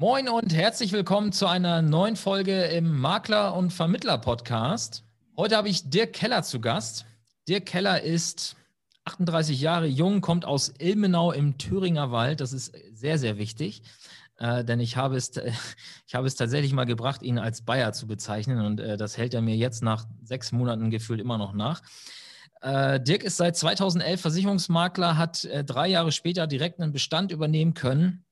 Moin und herzlich willkommen zu einer neuen Folge im Makler- und Vermittler-Podcast. Heute habe ich Dirk Keller zu Gast. Dirk Keller ist 38 Jahre jung, kommt aus Ilmenau im Thüringer Wald. Das ist sehr, sehr wichtig, äh, denn ich habe, es, ich habe es tatsächlich mal gebracht, ihn als Bayer zu bezeichnen und äh, das hält er mir jetzt nach sechs Monaten gefühlt immer noch nach. Äh, Dirk ist seit 2011 Versicherungsmakler, hat äh, drei Jahre später direkt einen Bestand übernehmen können.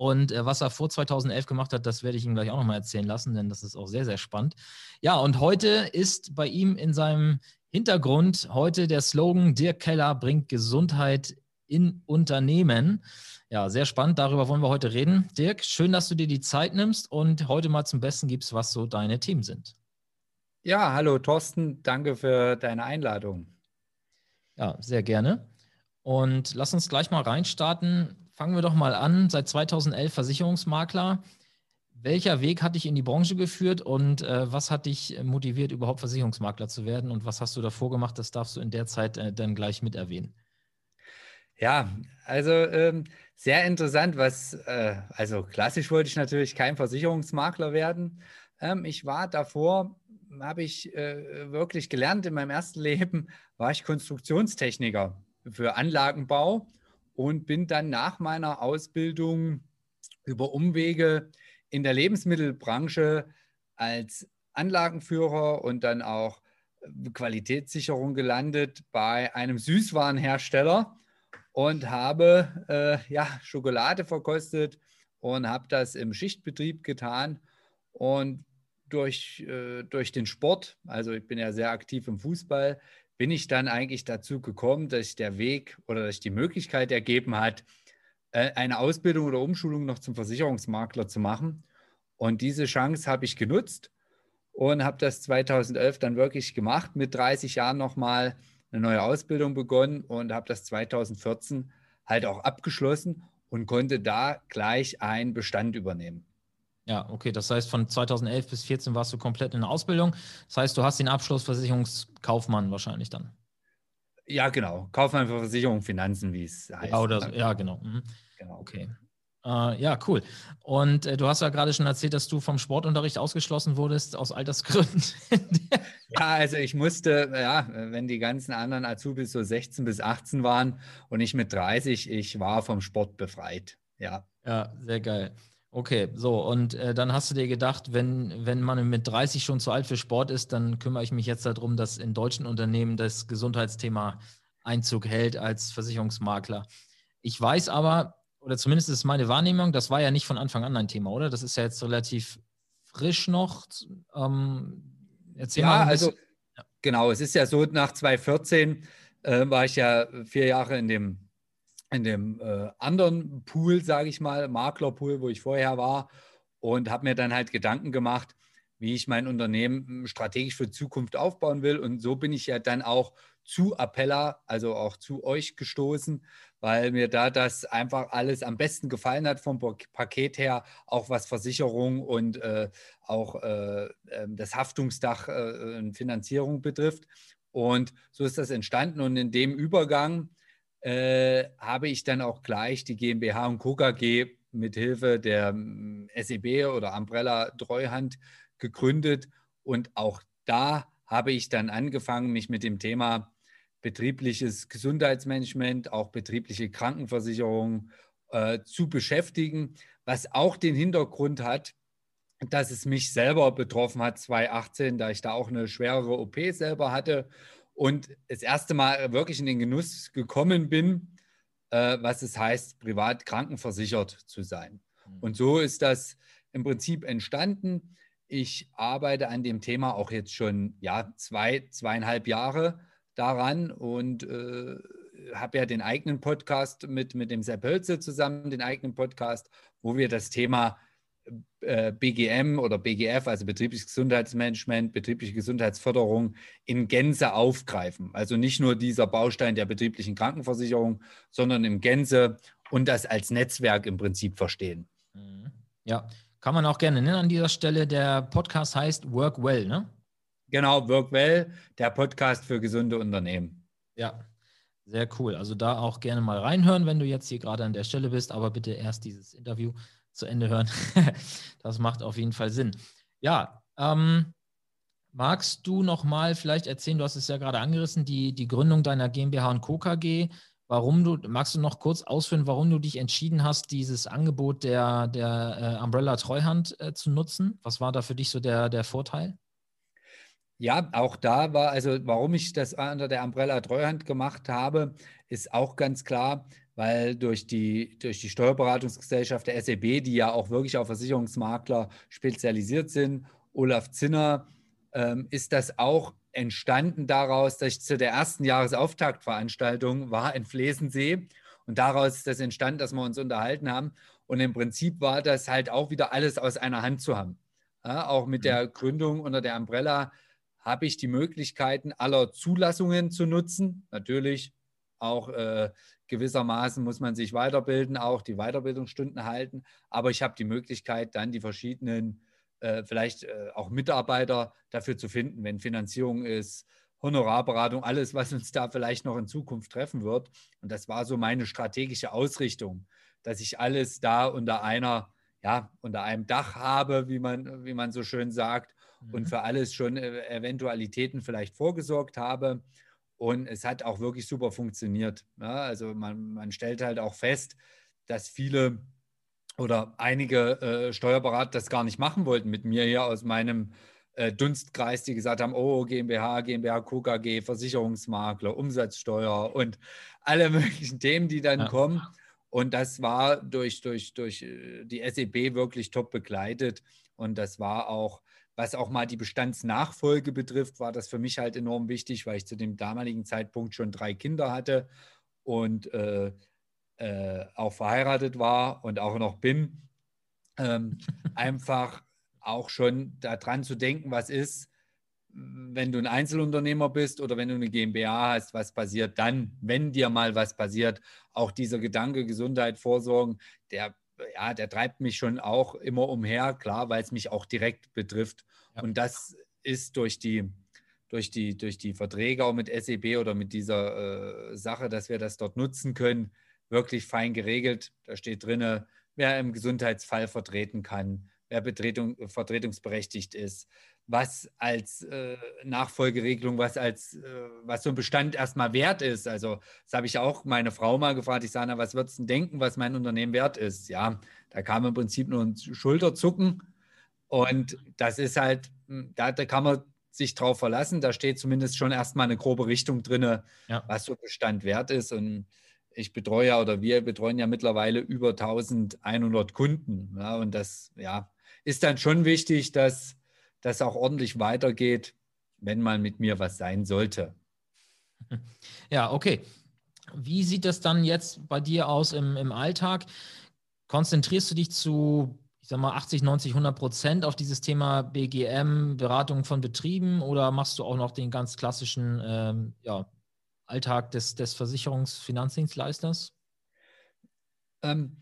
Und äh, was er vor 2011 gemacht hat, das werde ich ihm gleich auch nochmal erzählen lassen, denn das ist auch sehr, sehr spannend. Ja, und heute ist bei ihm in seinem Hintergrund heute der Slogan, Dirk Keller bringt Gesundheit in Unternehmen. Ja, sehr spannend. Darüber wollen wir heute reden. Dirk, schön, dass du dir die Zeit nimmst und heute mal zum Besten gibst, was so deine Themen sind. Ja, hallo Thorsten, danke für deine Einladung. Ja, sehr gerne. Und lass uns gleich mal reinstarten. Fangen wir doch mal an. Seit 2011 Versicherungsmakler. Welcher Weg hat dich in die Branche geführt und äh, was hat dich motiviert, überhaupt Versicherungsmakler zu werden? Und was hast du davor gemacht? Das darfst du in der Zeit äh, dann gleich mit erwähnen. Ja, also ähm, sehr interessant, was, äh, also klassisch wollte ich natürlich kein Versicherungsmakler werden. Ähm, ich war davor, habe ich äh, wirklich gelernt in meinem ersten Leben, war ich Konstruktionstechniker für Anlagenbau und bin dann nach meiner Ausbildung über Umwege in der Lebensmittelbranche als Anlagenführer und dann auch Qualitätssicherung gelandet bei einem Süßwarenhersteller und habe äh, ja, Schokolade verkostet und habe das im Schichtbetrieb getan. Und durch, äh, durch den Sport, also ich bin ja sehr aktiv im Fußball, bin ich dann eigentlich dazu gekommen, dass sich der Weg oder dass sich die Möglichkeit ergeben hat, äh, eine Ausbildung oder Umschulung noch zum Versicherungsmakler zu machen. Und diese Chance habe ich genutzt und habe das 2011 dann wirklich gemacht, mit 30 Jahren nochmal eine neue Ausbildung begonnen und habe das 2014 halt auch abgeschlossen und konnte da gleich einen Bestand übernehmen. Ja, okay. Das heißt, von 2011 bis 2014 warst du komplett in der Ausbildung. Das heißt, du hast den Abschluss Versicherungskaufmann wahrscheinlich dann. Ja, genau. Kaufmann für Versicherung, Finanzen, wie es heißt. Ja, oder, ja genau. Mhm. genau. Okay. Äh, ja, cool. Und äh, du hast ja gerade schon erzählt, dass du vom Sportunterricht ausgeschlossen wurdest aus Altersgründen. ja, also ich musste, ja, wenn die ganzen anderen Azubis so 16 bis 18 waren und ich mit 30, ich war vom Sport befreit. Ja. Ja, sehr geil. Okay, so, und äh, dann hast du dir gedacht, wenn, wenn man mit 30 schon zu alt für Sport ist, dann kümmere ich mich jetzt darum, dass in deutschen Unternehmen das Gesundheitsthema Einzug hält als Versicherungsmakler. Ich weiß aber, oder zumindest ist es meine Wahrnehmung, das war ja nicht von Anfang an ein Thema, oder? Das ist ja jetzt relativ frisch noch. Ähm, erzähl ja, mal also ja. genau, es ist ja so, nach 2014 äh, war ich ja vier Jahre in dem, in dem äh, anderen Pool, sage ich mal, Maklerpool, wo ich vorher war und habe mir dann halt Gedanken gemacht, wie ich mein Unternehmen strategisch für Zukunft aufbauen will. Und so bin ich ja dann auch zu Appella, also auch zu euch gestoßen, weil mir da das einfach alles am besten gefallen hat vom Paket her, auch was Versicherung und äh, auch äh, ähm, das Haftungsdach äh, und Finanzierung betrifft. Und so ist das entstanden und in dem Übergang äh, habe ich dann auch gleich die GmbH und Co. KG mit Hilfe der mm, SEB oder Umbrella Treuhand gegründet und auch da habe ich dann angefangen, mich mit dem Thema betriebliches Gesundheitsmanagement, auch betriebliche Krankenversicherung äh, zu beschäftigen, was auch den Hintergrund hat, dass es mich selber betroffen hat 2018, da ich da auch eine schwerere OP selber hatte und das erste Mal wirklich in den Genuss gekommen bin, äh, was es heißt, privat krankenversichert zu sein. Mhm. Und so ist das im Prinzip entstanden. Ich arbeite an dem Thema auch jetzt schon ja, zwei, zweieinhalb Jahre daran und äh, habe ja den eigenen Podcast mit, mit dem Sepp Hölze zusammen, den eigenen Podcast, wo wir das Thema BGM oder BGF, also betriebliches Gesundheitsmanagement, betriebliche Gesundheitsförderung in Gänze aufgreifen. Also nicht nur dieser Baustein der betrieblichen Krankenversicherung, sondern im Gänze und das als Netzwerk im Prinzip verstehen. Mhm. Ja, kann man auch gerne nennen an dieser Stelle. Der Podcast heißt Work Well, ne? Genau, Work Well, der Podcast für gesunde Unternehmen. Ja, sehr cool. Also da auch gerne mal reinhören, wenn du jetzt hier gerade an der Stelle bist, aber bitte erst dieses Interview zu Ende hören. das macht auf jeden Fall Sinn. Ja, ähm, magst du noch mal vielleicht erzählen, du hast es ja gerade angerissen, die, die Gründung deiner GmbH und Co. KG. Warum du, magst du noch kurz ausführen, warum du dich entschieden hast, dieses Angebot der, der äh, Umbrella Treuhand äh, zu nutzen? Was war da für dich so der, der Vorteil? Ja, auch da war, also warum ich das unter der Umbrella Treuhand gemacht habe, ist auch ganz klar, weil durch die, durch die Steuerberatungsgesellschaft der SEB, die ja auch wirklich auf Versicherungsmakler spezialisiert sind, Olaf Zinner, ähm, ist das auch entstanden daraus, dass ich zu der ersten Jahresauftaktveranstaltung war in Flesensee und daraus ist das entstanden, dass wir uns unterhalten haben. Und im Prinzip war das halt auch wieder alles aus einer Hand zu haben. Ja, auch mit der mhm. Gründung unter der Umbrella habe ich die Möglichkeiten aller Zulassungen zu nutzen. Natürlich auch äh, gewissermaßen muss man sich weiterbilden, auch die Weiterbildungsstunden halten. Aber ich habe die Möglichkeit, dann die verschiedenen äh, vielleicht äh, auch Mitarbeiter dafür zu finden, wenn Finanzierung ist, Honorarberatung, alles, was uns da vielleicht noch in Zukunft treffen wird. Und das war so meine strategische Ausrichtung, dass ich alles da unter einer, ja, unter einem Dach habe, wie man, wie man so schön sagt, mhm. und für alles schon äh, Eventualitäten vielleicht vorgesorgt habe. Und es hat auch wirklich super funktioniert. Ja, also man, man stellt halt auch fest, dass viele oder einige äh, Steuerberater das gar nicht machen wollten mit mir hier aus meinem äh, Dunstkreis, die gesagt haben, oh, GmbH, GmbH, KKG, Versicherungsmakler, Umsatzsteuer und alle möglichen Themen, die dann ja. kommen. Und das war durch, durch, durch äh, die SEB wirklich top begleitet. Und das war auch, was auch mal die Bestandsnachfolge betrifft, war das für mich halt enorm wichtig, weil ich zu dem damaligen Zeitpunkt schon drei Kinder hatte und äh, äh, auch verheiratet war und auch noch bin, ähm, einfach auch schon daran zu denken, was ist, wenn du ein Einzelunternehmer bist oder wenn du eine GmbH hast, was passiert dann, wenn dir mal was passiert. Auch dieser Gedanke Gesundheit, Vorsorgen, der, ja, der treibt mich schon auch immer umher, klar, weil es mich auch direkt betrifft. Ja. Und das ist durch die, durch, die, durch die Verträge auch mit SEB oder mit dieser äh, Sache, dass wir das dort nutzen können, wirklich fein geregelt. Da steht drin, wer im Gesundheitsfall vertreten kann, wer Betretung, vertretungsberechtigt ist, was als äh, Nachfolgeregelung, was als äh, was so ein Bestand erstmal wert ist. Also das habe ich auch meine Frau mal gefragt. Ich sage, na, was würdest du denken, was mein Unternehmen wert ist? Ja, da kam im Prinzip nur ein Schulterzucken. Und das ist halt, hm, da, da kann man sich drauf verlassen. Da steht zumindest schon erstmal eine grobe Richtung drin, ja. was so Bestand wert ist. Und ich betreue ja oder wir betreuen ja mittlerweile über 1100 Kunden. Ja, und das ja, ist dann schon wichtig, dass das auch ordentlich weitergeht, wenn mal mit mir was sein sollte. Ja, okay. Wie sieht das dann jetzt bei dir aus im, im Alltag? Konzentrierst du dich zu, ich sag mal, 80, 90, 100 Prozent auf dieses Thema BGM, Beratung von Betrieben oder machst du auch noch den ganz klassischen ähm, ja, Alltag des, des Versicherungsfinanzdienstleisters? Ähm,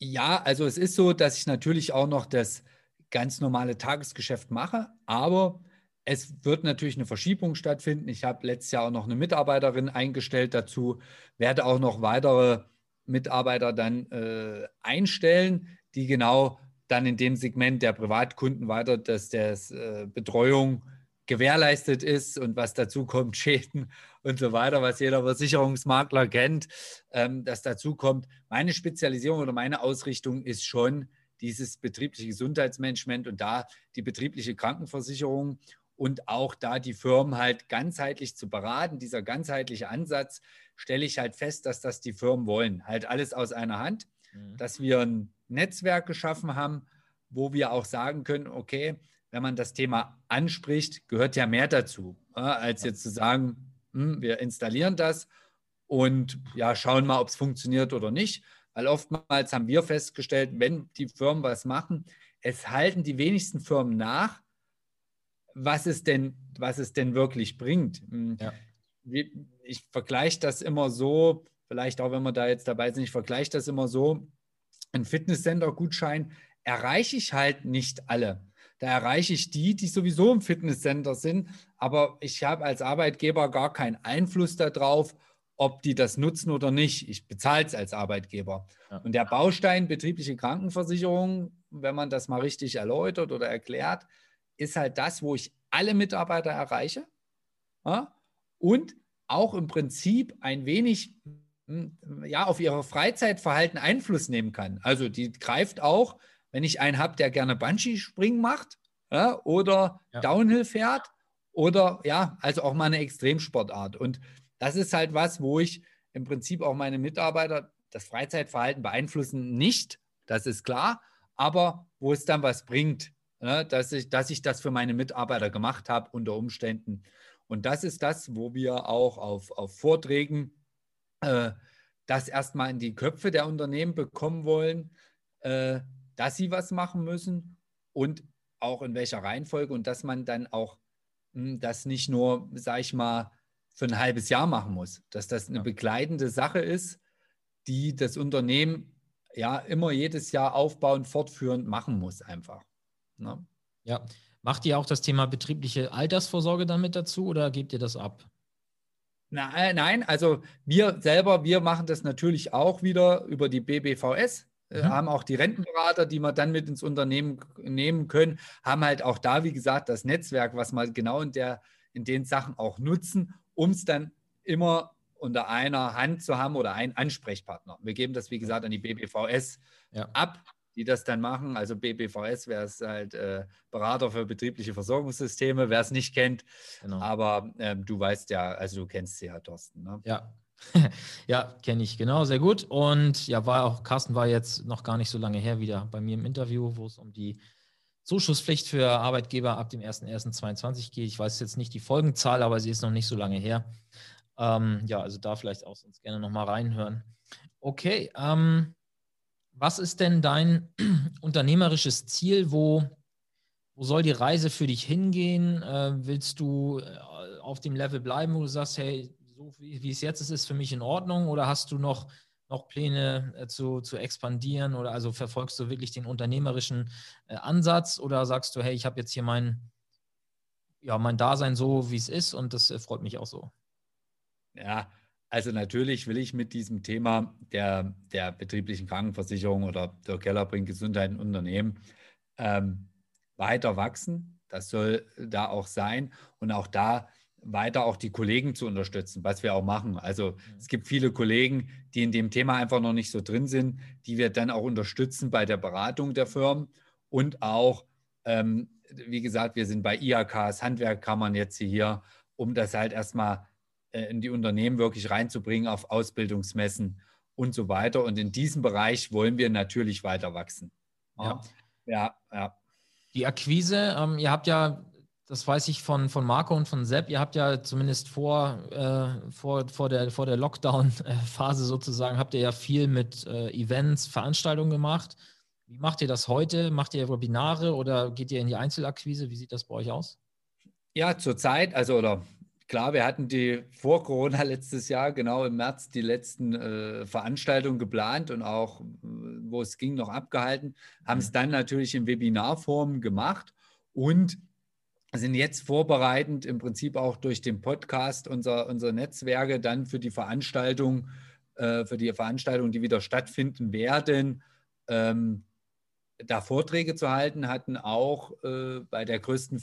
ja, also es ist so, dass ich natürlich auch noch das ganz normale Tagesgeschäft mache, aber es wird natürlich eine Verschiebung stattfinden. Ich habe letztes Jahr auch noch eine Mitarbeiterin eingestellt dazu, werde auch noch weitere Mitarbeiter dann äh, einstellen, die genau dann in dem Segment der Privatkunden weiter, dass der äh, Betreuung gewährleistet ist und was dazu kommt, Schäden und so weiter, was jeder Versicherungsmakler kennt, ähm, das dazu kommt. Meine Spezialisierung oder meine Ausrichtung ist schon dieses betriebliche Gesundheitsmanagement und da die betriebliche Krankenversicherung und auch da die Firmen halt ganzheitlich zu beraten. Dieser ganzheitliche Ansatz stelle ich halt fest, dass das die Firmen wollen. Halt alles aus einer Hand, mhm. dass wir ein Netzwerk geschaffen haben, wo wir auch sagen können, okay, wenn man das Thema anspricht, gehört ja mehr dazu, als jetzt zu sagen, hm, wir installieren das und ja, schauen mal, ob es funktioniert oder nicht. Weil oftmals haben wir festgestellt, wenn die Firmen was machen, es halten die wenigsten Firmen nach, was es denn, was es denn wirklich bringt. Hm, ja. Ich vergleiche das immer so, vielleicht auch wenn wir da jetzt dabei sind, ich vergleiche das immer so, ein Fitnesscenter-Gutschein erreiche ich halt nicht alle. Da erreiche ich die, die sowieso im Fitnesscenter sind, aber ich habe als Arbeitgeber gar keinen Einfluss darauf, ob die das nutzen oder nicht. Ich bezahle es als Arbeitgeber. Ja. Und der Baustein betriebliche Krankenversicherung, wenn man das mal richtig erläutert oder erklärt, ist halt das, wo ich alle Mitarbeiter erreiche ja? und auch im Prinzip ein wenig hm, ja, auf ihr Freizeitverhalten Einfluss nehmen kann. Also die greift auch, wenn ich einen habe, der gerne Bungee-Springen macht ja, oder. Downhill fährt oder ja, also auch mal eine Extremsportart. Und das ist halt was, wo ich im Prinzip auch meine Mitarbeiter das Freizeitverhalten beeinflussen nicht, das ist klar, aber wo es dann was bringt, ne, dass, ich, dass ich das für meine Mitarbeiter gemacht habe unter Umständen. Und das ist das, wo wir auch auf, auf Vorträgen äh, das erstmal in die Köpfe der Unternehmen bekommen wollen, äh, dass sie was machen müssen und auch in welcher Reihenfolge und dass man dann auch mh, hm, das nicht nur, sag ich mal, für ein halbes Jahr machen muss, dass das eine begleitende Sache ist, die das Unternehmen ja immer jedes Jahr aufbauend, fortführend machen muss, einfach. Ne? Ja. Macht ihr auch das Thema betriebliche Altersvorsorge damit dazu oder gebt ihr das ab? Na, nein, also wir selber, wir machen das natürlich auch wieder über die BBVS. Äh, mhm. haben auch die Rentenberater, die wir dann mit ins Unternehmen nehmen können, haben halt auch da, wie gesagt, das Netzwerk, was wir genau in, der, in den Sachen auch nutzen, um es dann immer unter einer Hand zu haben oder einen Ansprechpartner. Wir geben das, wie gesagt, an die BBVS ja. ab, die das dann machen. Also BBVS wäre es halt äh, Berater für betriebliche Versorgungssysteme, wer es nicht kennt. Genau. Aber äh, du weißt ja, also du kennst sie ja, Thorsten. Ne? Ja. ja, kenne ich genau, sehr gut. Und ja, war auch, Carsten war jetzt noch gar nicht so lange her wieder bei mir im Interview, wo es um die Zuschusspflicht für Arbeitgeber ab dem 01.01.2022 geht. Ich weiß jetzt nicht die Folgenzahl, aber sie ist noch nicht so lange her. Ähm, ja, also da vielleicht auch sonst gerne nochmal reinhören. Okay, ähm, was ist denn dein unternehmerisches Ziel? Wo, wo soll die Reise für dich hingehen? Äh, willst du äh, auf dem Level bleiben, wo du sagst, hey, so wie, wie es jetzt ist, ist für mich in Ordnung? Oder hast du noch noch Pläne äh, zu, zu expandieren oder also verfolgst du wirklich den unternehmerischen äh, Ansatz oder sagst du, hey, ich habe jetzt hier mein, ja, mein Dasein so, wie es ist und das äh, freut mich auch so? Ja, also natürlich will ich mit diesem Thema der, der betrieblichen Krankenversicherung oder der Keller bringt Gesundheit in Unternehmen ähm, weiter wachsen. Das soll da auch sein. Und auch da weiter auch die Kollegen zu unterstützen, was wir auch machen. Also mhm. es gibt viele Kollegen, die in dem Thema einfach noch nicht so drin sind, die wir dann auch unterstützen bei der Beratung der Firmen und auch, ähm, wie gesagt, wir sind bei IHKs, Handwerkkammern jetzt hier, um das halt erstmal äh, in die Unternehmen wirklich reinzubringen auf Ausbildungsmessen und so weiter. Und in diesem Bereich wollen wir natürlich weiter wachsen. Ja, ja. ja. Die Akquise, ähm, ihr habt ja das weiß ich von, von Marco und von Sepp, ihr habt ja zumindest vor, äh, vor, vor der, vor der Lockdown-Phase sozusagen, habt ihr ja viel mit äh, Events, Veranstaltungen gemacht. Wie macht ihr das heute? Macht ihr Webinare oder geht ihr in die Einzelakquise? Wie sieht das bei euch aus? Ja, zurzeit, also oder klar, wir hatten die vor Corona letztes Jahr, genau im März, die letzten äh, Veranstaltungen geplant und auch, wo es ging, noch abgehalten, haben es dann natürlich in Webinarform gemacht und sind jetzt vorbereitend im Prinzip auch durch den Podcast unser, unser Netzwerke dann für die Veranstaltung, äh, für die Veranstaltungen, die wieder stattfinden werden, ähm, da Vorträge zu halten, hatten auch äh, bei der größten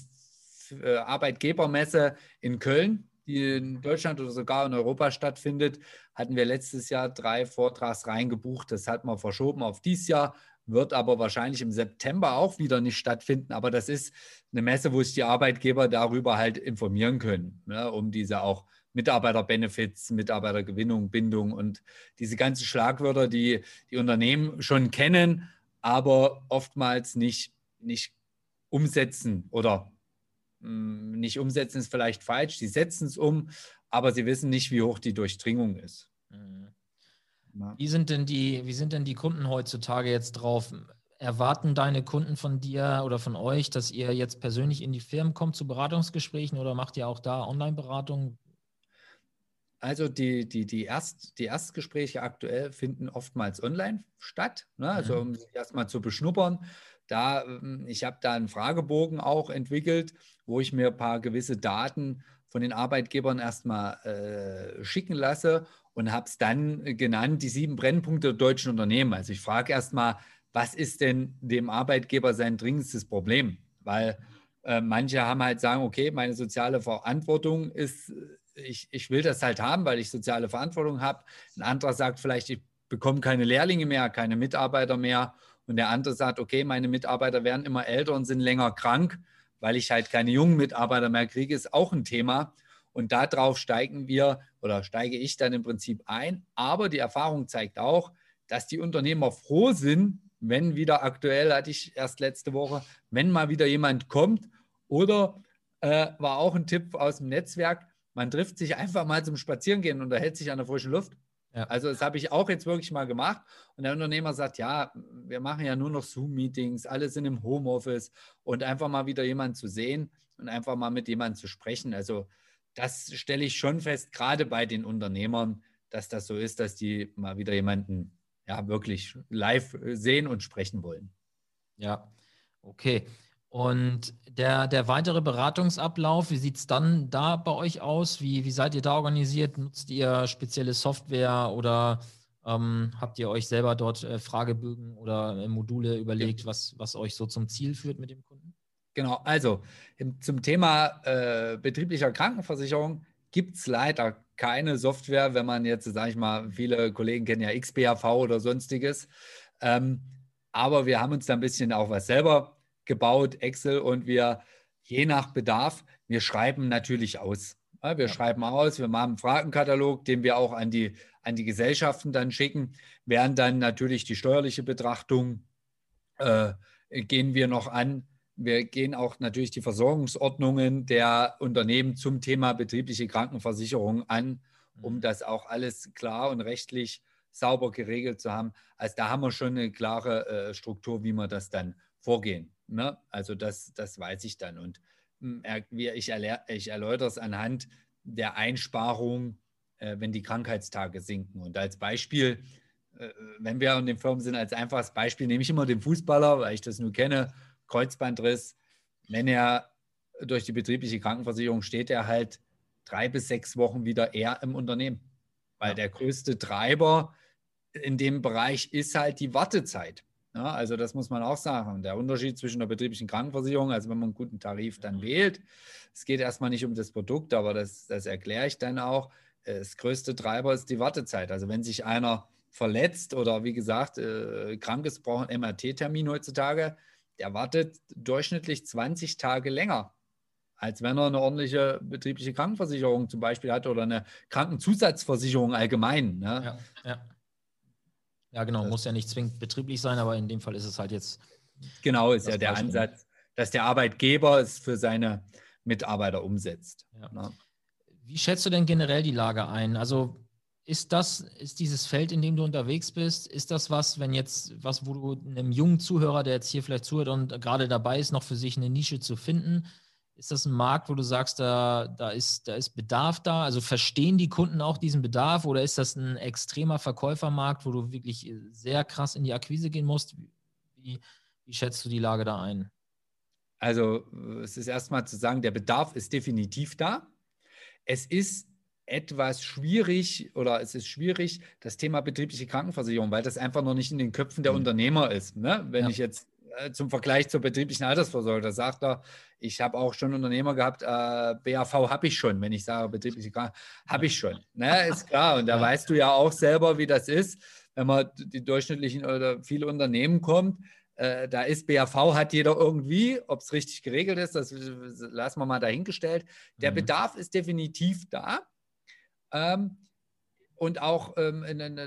äh, Arbeitgebermesse in Köln, die in Deutschland oder sogar in Europa stattfindet, hatten wir letztes Jahr drei Vortragsreihen gebucht. Das hat man verschoben auf dieses Jahr wird aber wahrscheinlich im September auch wieder nicht stattfinden. Aber das ist eine Messe, wo sich die Arbeitgeber darüber halt informieren können, ne, um diese auch Mitarbeiterbenefits, Mitarbeitergewinnung, Bindung und diese ganzen Schlagwörter, die die Unternehmen schon kennen, aber oftmals nicht, nicht umsetzen oder mh, hm, nicht umsetzen ist vielleicht falsch. Sie setzen es um, aber sie wissen nicht, wie hoch die Durchdringung ist. Mhm. Wie sind denn die, wie sind denn die Kunden heutzutage jetzt drauf? Erwarten deine Kunden von dir oder von euch, dass ihr jetzt persönlich in die Firmen kommt zu Beratungsgesprächen oder macht ihr auch da Online-Beratung? Also die, die, die, Erst, die Erstgespräche aktuell finden oftmals online statt, ne? also mhm. um sich erstmal zu beschnuppern. Da, ähm, ich habe da einen Fragebogen auch entwickelt, wo ich mir ein paar gewisse Daten von den Arbeitgebern erstmal äh, schicken lasse und habe es dann genannt, die sieben Brennpunkte der deutschen Unternehmen. Also ich frage erstmal, was ist denn dem Arbeitgeber sein dringendstes Problem? Weil äh, manche haben halt sagen, okay, meine soziale Verantwortung ist, ich, ich will das halt haben, weil ich soziale Verantwortung habe. Ein anderer sagt vielleicht, ich bekomme keine Lehrlinge mehr, keine Mitarbeiter mehr. Und der andere sagt, okay, meine Mitarbeiter werden immer älter und sind länger krank, weil ich halt keine jungen Mitarbeiter mehr kriege, ist auch ein Thema. Und darauf steigen wir oder steige ich dann im Prinzip ein. Aber die Erfahrung zeigt auch, dass die Unternehmer froh sind, wenn wieder aktuell, hatte ich erst letzte Woche, wenn mal wieder jemand kommt. Oder äh, war auch ein Tipp aus dem Netzwerk, man trifft sich einfach mal zum Spazierengehen und unterhält sich an der frischen Luft. Ja. Also das habe ich auch jetzt wirklich mal gemacht. Und der Unternehmer sagt, ja, wir machen ja nur noch Zoom-Meetings, alle sind im Homeoffice und einfach mal wieder jemanden zu sehen und einfach mal mit jemandem zu sprechen. Also das stelle ich schon fest, gerade bei den Unternehmern, dass das so ist, dass die mal wieder jemanden ja wirklich live sehen und sprechen wollen. Ja, okay. Und der, der weitere Beratungsablauf, wie sieht es dann da bei euch aus? Wie, wie seid ihr da organisiert? Nutzt ihr spezielle Software oder ähm, habt ihr euch selber dort äh, Fragebögen oder äh, Module überlegt, was, was euch so zum Ziel führt mit dem Kunden? Genau, also im, zum Thema äh, betrieblicher Krankenversicherung gibt es leider keine Software, wenn man jetzt, sage ich mal, viele Kollegen kennen ja XBAV oder sonstiges. Ähm, aber wir haben uns da ein bisschen auch was selber gebaut, Excel, und wir je nach Bedarf, wir schreiben natürlich aus. Ja, wir ja. schreiben aus, wir machen einen Fragenkatalog, den wir auch an die, an die Gesellschaften dann schicken, während dann natürlich die steuerliche Betrachtung äh, gehen wir noch an. Wir gehen auch natürlich die Versorgungsordnungen der Unternehmen zum Thema betriebliche Krankenversicherung an, um mhm. das auch alles klar und rechtlich sauber geregelt zu haben. Also da haben wir schon eine klare äh, Struktur, wie wir das dann vorgehen. Ne? Also das, das weiß ich dann. Und hm, ich, ich erläutere es anhand der Einsparung, äh, wenn die Krankheitstage sinken. Und als Beispiel, äh, wenn wir in den Firmen sind, als einfaches Beispiel nehme ich immer den Fußballer, weil ich das nur kenne, Kreuzbandriss. Wenn er durch die betriebliche Krankenversicherung steht, er halt drei bis sechs Wochen wieder eher im Unternehmen. Weil ja. der größte Treiber in dem Bereich ist halt die Wartezeit. Ja, also das muss man auch sagen. Der Unterschied zwischen der betrieblichen Krankenversicherung, also wenn man einen guten Tarif dann mhm. wählt, es geht erstmal nicht um das Produkt, aber das, das erkläre ich dann auch. Das größte Treiber ist die Wartezeit. Also wenn sich einer verletzt oder wie gesagt äh, krank ist, braucht einen MRT-Termin heutzutage, der wartet durchschnittlich 20 Tage länger, als wenn er eine ordentliche betriebliche Krankenversicherung zum Beispiel hat oder eine Krankenzusatzversicherung allgemein. Ne? Ja, ja. Ja, genau, muss ja nicht zwingend betrieblich sein, aber in dem Fall ist es halt jetzt. Genau, ist ja der Ansatz, dass der Arbeitgeber es für seine Mitarbeiter umsetzt. Ja. Ne? Wie schätzt du denn generell die Lage ein? Also ist das, ist dieses Feld, in dem du unterwegs bist, ist das was, wenn jetzt was, wo du einem jungen Zuhörer, der jetzt hier vielleicht zuhört und gerade dabei ist, noch für sich eine Nische zu finden, ist das ein Markt, wo du sagst, da, da, ist, da ist Bedarf da? Also verstehen die Kunden auch diesen Bedarf oder ist das ein extremer Verkäufermarkt, wo du wirklich sehr krass in die Akquise gehen musst? Wie, wie schätzt du die Lage da ein? Also es ist erstmal zu sagen, der Bedarf ist definitiv da. Es ist etwas schwierig oder es ist schwierig, das Thema betriebliche Krankenversicherung, weil das einfach noch nicht in den Köpfen der mhm. Unternehmer ist. Ne? Wenn ja. ich jetzt äh, zum Vergleich zur betrieblichen Altersvorsorge. Da sagt er, ich habe auch schon Unternehmer gehabt, äh, BAV habe ich schon, wenn ich sage betriebliche Krankenversicherung, habe ich schon. Ne, ist klar. Und da ja. weißt du ja auch selber, wie das ist, wenn man die durchschnittlichen oder viele Unternehmen kommt. Äh, da ist BAV, hat jeder irgendwie, ob es richtig geregelt ist, das lassen wir mal dahingestellt. Der mhm. Bedarf ist definitiv da. Ähm, und auch, ähm,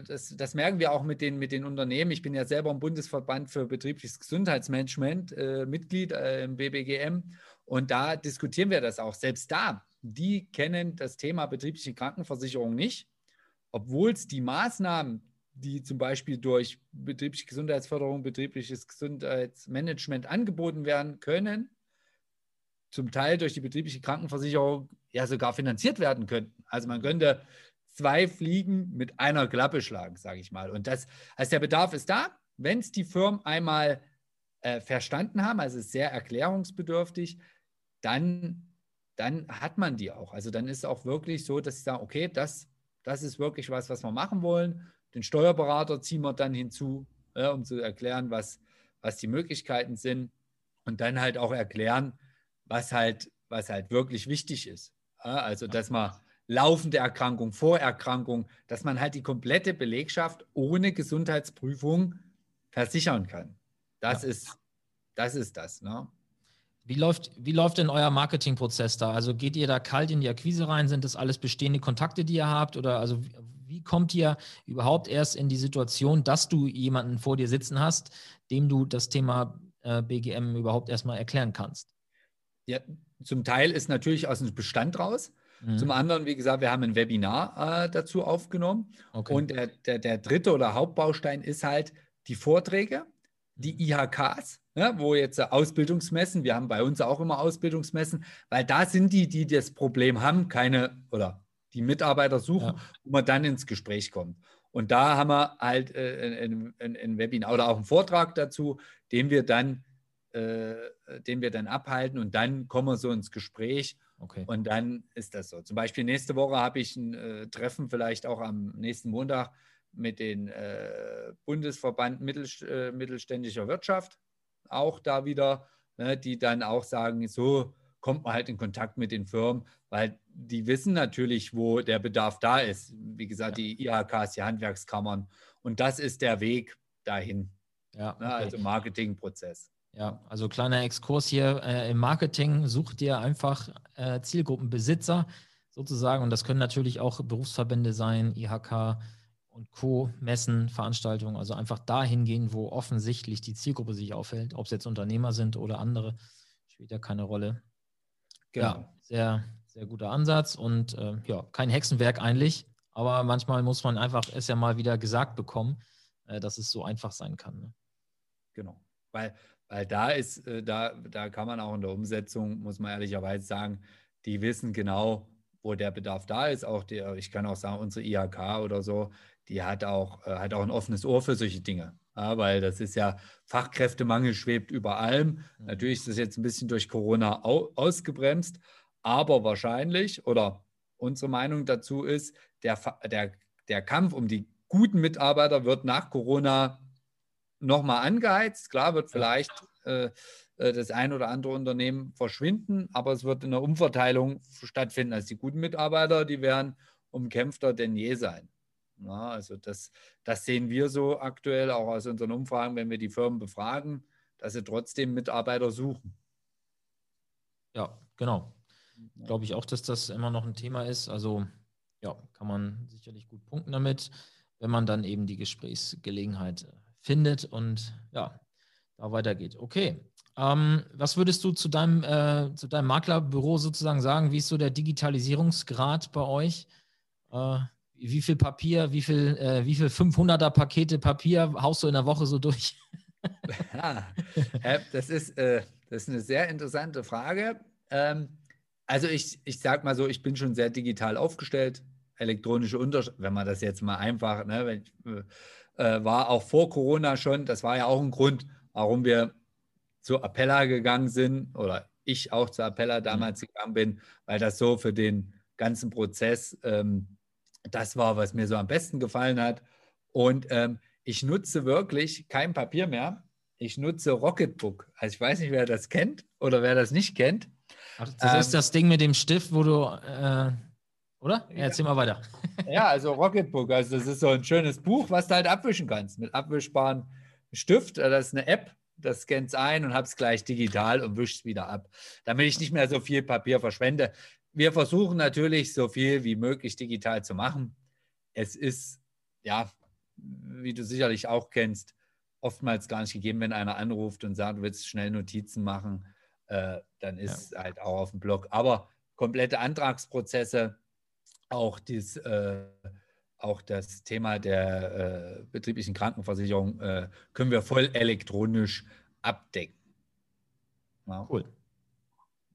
das, das, merken wir auch mit den, mit den Unternehmen. Ich bin ja selber im Bundesverband für betriebliches Gesundheitsmanagement äh, Mitglied äh, im BBGM. Und da diskutieren wir das auch. Selbst da, die kennen das Thema betriebliche Krankenversicherung nicht, obwohl es die Maßnahmen, die zum Beispiel durch betriebliche Gesundheitsförderung, betriebliches Gesundheitsmanagement angeboten werden können, zum Teil durch die betriebliche Krankenversicherung ja sogar finanziert werden könnten. Also man könnte zwei Fliegen mit einer Klappe schlagen, sage ich mal. Und das, also der Bedarf ist da. Wenn es die Firmen einmal äh, verstanden haben, also ist sehr erklärungsbedürftig, dann, dann hat man die auch. Also dann ist es auch wirklich so, dass sie sagen, okay, das, das ist wirklich was, was wir machen wollen. Den Steuerberater ziehen wir dann hinzu, ja, um zu erklären, was, was die Möglichkeiten sind und dann halt auch erklären, was halt, was halt wirklich wichtig ist. Also, dass man laufende Erkrankung, Vorerkrankung, dass man halt die komplette Belegschaft ohne Gesundheitsprüfung versichern kann. Das ja. ist das. Ist das ne? Wie läuft, wie läuft denn euer Marketingprozess da? Also geht ihr da kalt in die Akquise rein? Sind das alles bestehende Kontakte, die ihr habt? Oder also wie kommt ihr überhaupt erst in die Situation, dass du jemanden vor dir sitzen hast, dem du das Thema äh, BGM überhaupt erstmal erklären kannst? Ja, zum Teil ist natürlich aus dem Bestand raus. Mhm. Zum anderen, wie gesagt, wir haben ein Webinar äh, dazu aufgenommen. Okay. Und der, der, der dritte oder Hauptbaustein ist halt die Vorträge, die mhm. IHKs ne, wo jetzt Ausbildungsmessen, wir haben bei uns auch immer Ausbildungsmessen, weil da sind die, die das Problem haben, keine oder die Mitarbeiter suchen, ja. wo man dann ins Gespräch kommt. Und da haben wir halt äh, ein, ein, ein, Webinar oder auch einen Vortrag dazu, den wir dann, äh, den wir dann abhalten und dann kommen wir so ins Gespräch. Okay. Und dann ist das so. Zum Beispiel nächste Woche habe ich ein äh, Treffen, vielleicht auch am nächsten Montag mit dem äh, Bundesverband Mittel, äh, mittelständischer Wirtschaft auch da wieder, ne, die dann auch sagen, so kommt man halt in Kontakt mit den Firmen, weil die wissen natürlich, wo der Bedarf da ist. Wie gesagt, ja. die IHKs, die Handwerkskammern. Und das ist der Weg dahin. Ja, ne, okay. ne, also Marketingprozess. Ja, also kleiner Exkurs hier äh, im Marketing, sucht ihr einfach äh, Zielgruppenbesitzer sozusagen und das können natürlich auch Berufsverbände sein, IHK, und Co. Messen, Veranstaltungen, also einfach dahin gehen, wo offensichtlich die Zielgruppe sich aufhält, ob es jetzt Unternehmer sind oder andere, spielt ja keine Rolle. Genau. Ja, sehr, sehr guter Ansatz und äh, ja, kein Hexenwerk eigentlich, aber manchmal muss man einfach es ja mal wieder gesagt bekommen, äh, dass es so einfach sein kann. Ne? Genau, weil, weil da ist, äh, da, da kann man auch in der Umsetzung, muss man ehrlicherweise sagen, die wissen genau, wo der Bedarf da ist. Auch der, ich kann auch sagen, unsere IHK oder so, die hat auch, äh, hat auch ein offenes Ohr für solche Dinge. Ja, weil das ist ja, Fachkräftemangel schwebt über allem. Natürlich ist das jetzt ein bisschen durch Corona au ausgebremst, aber wahrscheinlich oder unsere Meinung dazu ist, der, der, der Kampf um die guten Mitarbeiter wird nach Corona nochmal angeheizt. Klar wird vielleicht äh, äh, das ein oder andere Unternehmen verschwinden, aber es wird eine Umverteilung stattfinden. Also die guten Mitarbeiter, die werden umkämpfter denn je sein. Ja, also das, das sehen wir so aktuell auch aus unseren Umfragen, wenn wir die Firmen befragen, dass sie trotzdem Mitarbeiter suchen. Ja, genau. Glaube ich auch, dass das immer noch ein Thema ist. Also ja, kann man sicherlich gut punkten damit, wenn man dann eben die Gesprächsgelegenheit findet und ja, da weitergeht. Okay. Ähm, was würdest du zu deinem, äh, zu deinem Maklerbüro sozusagen sagen? Wie ist so der Digitalisierungsgrad bei euch? Äh, wie viel Papier, wie viel, äh, wie viel 500er Pakete Papier haust du in der Woche so durch? ja, das, ist, äh, das ist eine sehr interessante Frage. Ähm, also ich, ich sage mal so, ich bin schon sehr digital aufgestellt. Elektronische Unterschrift, wenn man das jetzt mal einfach, ne, wenn ich, äh, war auch vor Corona schon, das war ja auch ein Grund, warum wir zu Appella gegangen sind oder ich auch zu Appella mhm. damals mhm. gegangen bin, weil das so für den ganzen Prozess ähm, das war, was mir so am besten gefallen hat. Und ähm, ich nutze wirklich kein Papier mehr. Ich nutze Rocketbook. Also ich weiß nicht, wer das kennt oder wer das nicht kennt. Ach, das ähm, ist das Ding mit dem Stift, wo du, äh, oder? Ja, erzähl mal weiter. ja, also Rocketbook. Also das ist so ein schönes Buch, was du halt abwischen kannst mit abwischbaren Stift. Das ist eine App, das scannt es ein und habe es gleich digital und wischt es wieder ab, damit ich nicht mehr so viel Papier verschwende wir versuchen natürlich so viel wie möglich digital zu machen. Es ist, ja, wie du sicherlich auch kennst, oftmals gar nicht gegeben, wenn einer anruft und sagt, du willst schnell Notizen machen, äh, dann ist ja. halt auch auf dem Blog. Aber komplette Antragsprozesse, auch, dies, äh, auch das Thema der äh, betrieblichen Krankenversicherung äh, können wir voll elektronisch abdecken. Ja. Cool.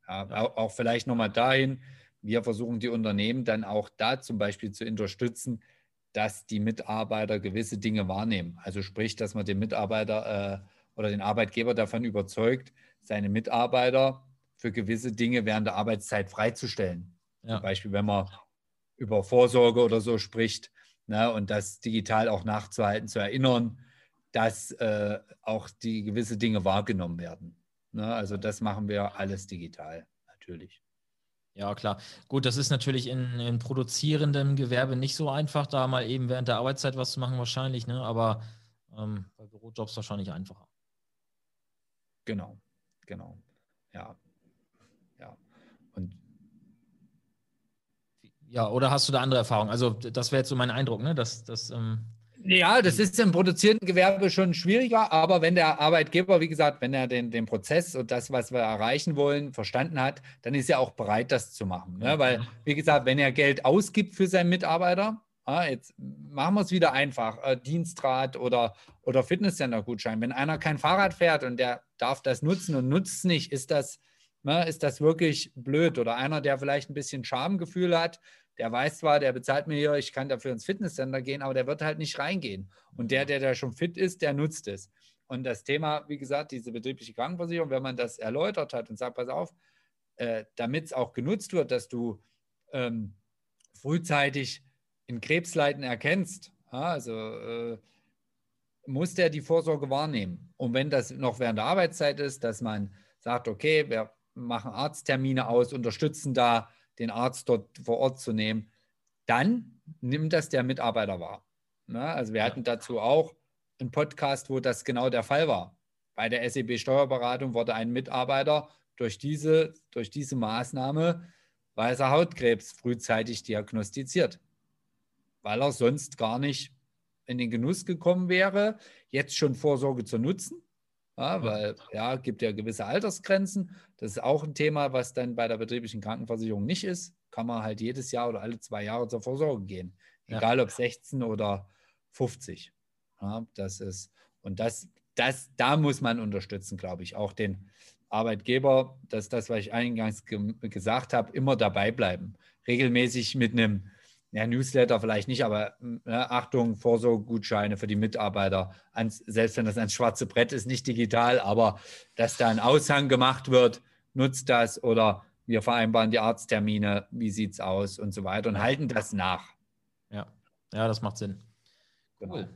Ja, auch vielleicht nochmal dahin, wir versuchen die Unternehmen dann auch da zum Beispiel zu unterstützen, dass die Mitarbeiter gewisse Dinge wahrnehmen. Also sprich, dass man den Mitarbeiter äh, oder den Arbeitgeber davon überzeugt, seine Mitarbeiter für gewisse Dinge während der Arbeitszeit freizustellen. Ja. Zum Beispiel, wenn man über Vorsorge oder so spricht. Ne, und das digital auch nachzuhalten, zu erinnern, dass äh, auch die gewisse Dinge wahrgenommen werden. Ne, also das machen wir alles digital, natürlich. Ja, klar. Gut, das ist natürlich in, in produzierendem Gewerbe nicht so einfach, da mal eben während der Arbeitszeit was zu machen, wahrscheinlich, ne? aber ähm, bei Bürojobs wahrscheinlich einfacher. Genau, genau. Ja. Ja. Und ja, oder hast du da andere Erfahrungen? Also, das wäre jetzt so mein Eindruck, ne? Dass, dass, ähm ja, das ist im produzierenden Gewerbe schon schwieriger, aber wenn der Arbeitgeber, wie gesagt, wenn er den, den Prozess und das, was wir erreichen wollen, verstanden hat, dann ist er auch bereit, das zu machen. Ne? Weil, wie gesagt, wenn er Geld ausgibt für seinen Mitarbeiter, ja, jetzt machen wir es wieder einfach, äh, Dienstrat oder, oder Fitnesscenter-Gutschein. Wenn einer kein Fahrrad fährt und der darf das nutzen und nutzt es nicht, ist das, ne, ist das wirklich blöd. Oder einer, der vielleicht ein bisschen Schamgefühl hat, der weiß zwar, der bezahlt mir hier, ich kann dafür ins Fitnesscenter gehen, aber der wird halt nicht reingehen. Und der, der da schon fit ist, der nutzt es. Und das Thema, wie gesagt, diese betriebliche Krankenversicherung, wenn man das erläutert hat und sagt, pass auf, äh, damit es auch genutzt wird, dass du ähm, frühzeitig in Krebsleiden erkennst, ja, also äh, muss der die Vorsorge wahrnehmen. Und wenn das noch während der Arbeitszeit ist, dass man sagt, okay, wir machen Arzttermine aus, unterstützen da den Arzt dort vor Ort zu nehmen, dann nimmt das der Mitarbeiter wahr. Na, ne? also wir hatten dazu auch einen Podcast, wo das genau der Fall war. Bei der SEB Steuerberatung wurde ein Mitarbeiter durch diese, durch diese Maßnahme weißer Hautkrebs frühzeitig diagnostiziert, weil er sonst gar nicht in den Genuss gekommen wäre, jetzt schon Vorsorge zu nutzen ja, weil ja, gibt ja gewisse Altersgrenzen. Das ist auch ein Thema, was dann bei der betrieblichen Krankenversicherung nicht ist. Kann man halt jedes Jahr oder alle zwei Jahre zur Vorsorge gehen. Egal ja. ob 16 oder 50. Ja, das ist, und das, das, da muss man unterstützen, glaube ich, auch den Arbeitgeber, dass das, was ich eingangs ge gesagt habe, immer dabei bleiben. Regelmäßig mit einem ja, Newsletter vielleicht nicht, aber ja, Achtung, Vorsorgegutscheine für die Mitarbeiter, ans, selbst wenn das ein schwarze Brett ist, nicht digital, aber dass da ein Aushang gemacht wird, nutzt das oder wir vereinbaren die Arzttermine, wie sieht es aus und so weiter und halten das nach. Ja, ja, das macht Sinn. Genau. Cool.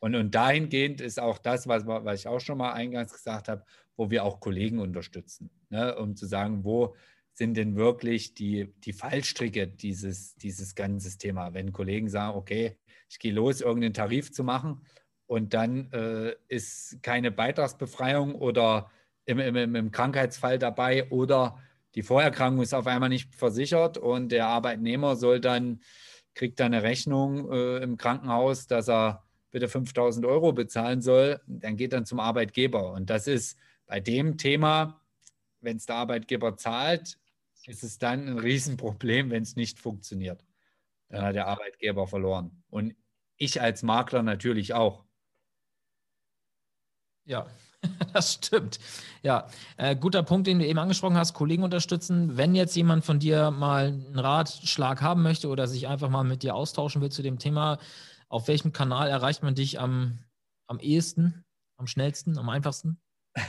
Und, und dahingehend ist auch das, was, was ich auch schon mal eingangs gesagt habe, wo wir auch Kollegen unterstützen, ne, um zu sagen, wo sind denn wirklich die, die Fallstricke dieses, dieses ganzen Thema? Wenn Kollegen sagen, okay, ich gehe los, irgendeinen Tarif zu machen und dann äh, ist keine Beitragsbefreiung oder im, im, im Krankheitsfall dabei oder die Vorerkrankung ist auf einmal nicht versichert und der Arbeitnehmer soll dann, kriegt dann eine Rechnung äh, im Krankenhaus, dass er bitte 5000 Euro bezahlen soll, dann geht dann zum Arbeitgeber. Und das ist bei dem Thema, wenn es der Arbeitgeber zahlt, ist es dann ein Riesenproblem, wenn es nicht funktioniert. Dann hat der Arbeitgeber verloren. Und ich als Makler natürlich auch. Ja, das stimmt. Ja, äh, guter Punkt, den du eben angesprochen hast, Kollegen unterstützen. Wenn jetzt jemand von dir mal einen Ratschlag haben möchte oder sich einfach mal mit dir austauschen will zu dem Thema, auf welchem Kanal erreicht man dich am, am ehesten, am schnellsten, am einfachsten?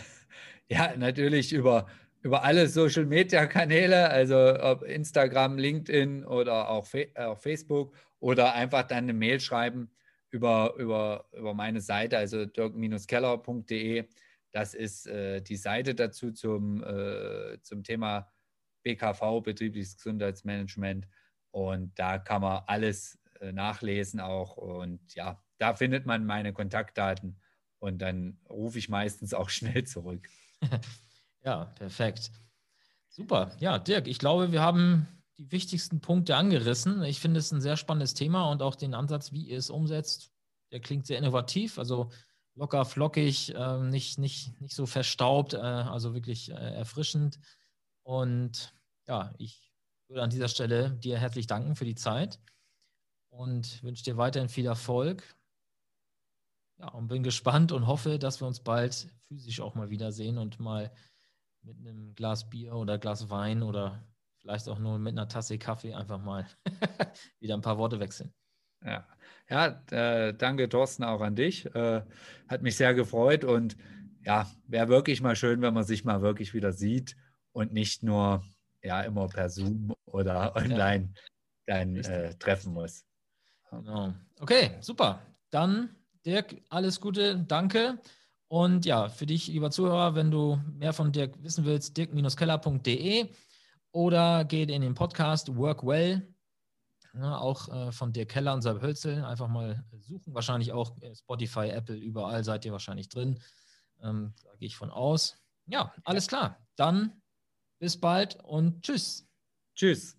Ja, natürlich über über alle Social Media Kanäle, also ob Instagram, LinkedIn oder auch, äh, Facebook oder einfach dann eine Mail schreiben über, über, über meine Seite, also dirk-keller.de. Das ist äh, die Seite dazu zum, äh, zum Thema BKV, betriebliches Gesundheitsmanagement. Und da kann man alles äh, nachlesen auch. Und ja, da findet man meine Kontaktdaten und dann rufe ich meistens auch schnell zurück. Ja, perfekt. Super. Ja, Dirk, ich glaube, wir haben die wichtigsten Punkte angerissen. Ich finde es ein sehr spannendes Thema und auch den Ansatz, wie ihr es umsetzt, der klingt sehr innovativ, also locker, flockig, äh, nicht, nicht, nicht so verstaubt, äh, also wirklich äh, erfrischend. Und ja, ich würde an dieser Stelle dir herzlich danken für die Zeit und wünsche dir weiterhin viel Erfolg. Ja, und bin gespannt und hoffe, dass wir uns bald physisch auch mal wiedersehen und mal mit einem Glas Bier oder Glas Wein oder vielleicht auch nur mit einer Tasse Kaffee einfach mal wieder ein paar Worte wechseln. Ja, ja äh, danke Thorsten auch an dich. Äh, hat mich sehr gefreut und ja, wäre wirklich mal schön, wenn man sich mal wirklich wieder sieht und nicht nur ja immer per Zoom oder online. dann äh, treffen muss. Genau. Okay, super. Dann, Dirk, alles Gute, danke. Und ja, für dich, lieber Zuhörer, wenn du mehr von Dirk wissen willst, dirk-keller.de oder geht in den Podcast Work Well, ja, auch äh, von Dirk Keller und Seib Hölzel. Einfach mal suchen. Wahrscheinlich auch Spotify, Apple, überall seid ihr wahrscheinlich drin. Ähm, da gehe ich von aus. Ja, alles klar. Dann bis bald und tschüss. Tschüss.